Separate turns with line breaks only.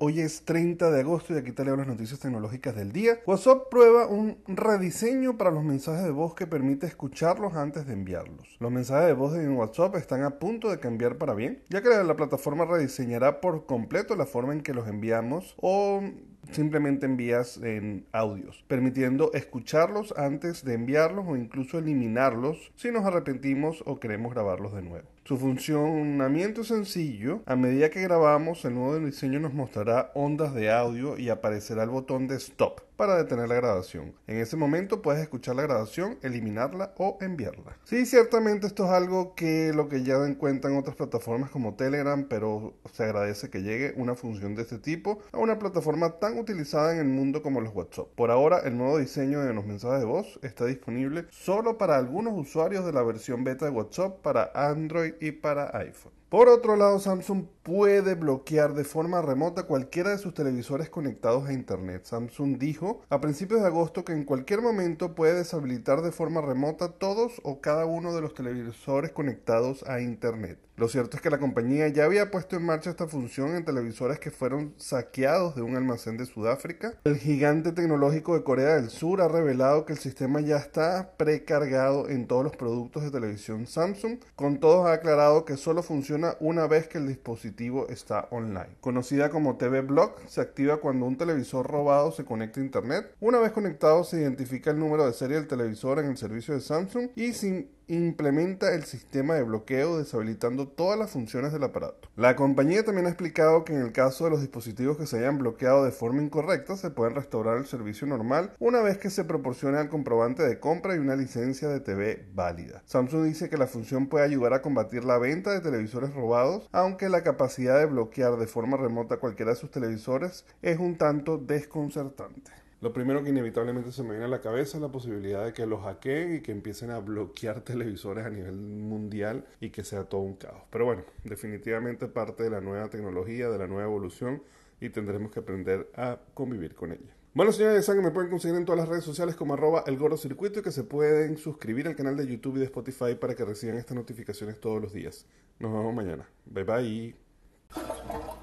Hoy es 30 de agosto y aquí te leo las noticias tecnológicas del día. WhatsApp prueba un rediseño para los mensajes de voz que permite escucharlos antes de enviarlos. Los mensajes de voz en WhatsApp están a punto de cambiar para bien, ya que la plataforma rediseñará por completo la forma en que los enviamos o simplemente envías en audios, permitiendo escucharlos antes de enviarlos o incluso eliminarlos si nos arrepentimos o queremos grabarlos de nuevo. Su funcionamiento es sencillo. A medida que grabamos, el nuevo diseño nos mostrará ondas de audio y aparecerá el botón de stop para detener la grabación. En ese momento puedes escuchar la grabación, eliminarla o enviarla. Sí, ciertamente esto es algo que lo que ya dan cuenta en otras plataformas como Telegram, pero se agradece que llegue una función de este tipo a una plataforma tan utilizada en el mundo como los WhatsApp. Por ahora, el nuevo diseño de los mensajes de voz está disponible solo para algunos usuarios de la versión beta de WhatsApp para Android y para iPhone. Por otro lado, Samsung puede bloquear de forma remota cualquiera de sus televisores conectados a Internet. Samsung dijo a principios de agosto que en cualquier momento puede deshabilitar de forma remota todos o cada uno de los televisores conectados a Internet. Lo cierto es que la compañía ya había puesto en marcha esta función en televisores que fueron saqueados de un almacén de Sudáfrica. El gigante tecnológico de Corea del Sur ha revelado que el sistema ya está precargado en todos los productos de televisión Samsung. Con todos ha aclarado que solo funciona una vez que el dispositivo está online. Conocida como TV Block, se activa cuando un televisor robado se conecta a internet. Una vez conectado se identifica el número de serie del televisor en el servicio de Samsung y sin implementa el sistema de bloqueo deshabilitando todas las funciones del aparato. La compañía también ha explicado que en el caso de los dispositivos que se hayan bloqueado de forma incorrecta se pueden restaurar el servicio normal una vez que se proporcione el comprobante de compra y una licencia de TV válida. Samsung dice que la función puede ayudar a combatir la venta de televisores robados, aunque la capacidad de bloquear de forma remota cualquiera de sus televisores es un tanto desconcertante. Lo primero que inevitablemente se me viene a la cabeza es la posibilidad de que los hackeen y que empiecen a bloquear televisores a nivel mundial y que sea todo un caos. Pero bueno, definitivamente parte de la nueva tecnología, de la nueva evolución y tendremos que aprender a convivir con ella. Bueno, señores, saben que me pueden conseguir en todas las redes sociales como arroba el circuito y que se pueden suscribir al canal de YouTube y de Spotify para que reciban estas notificaciones todos los días. Nos vemos mañana. Bye bye.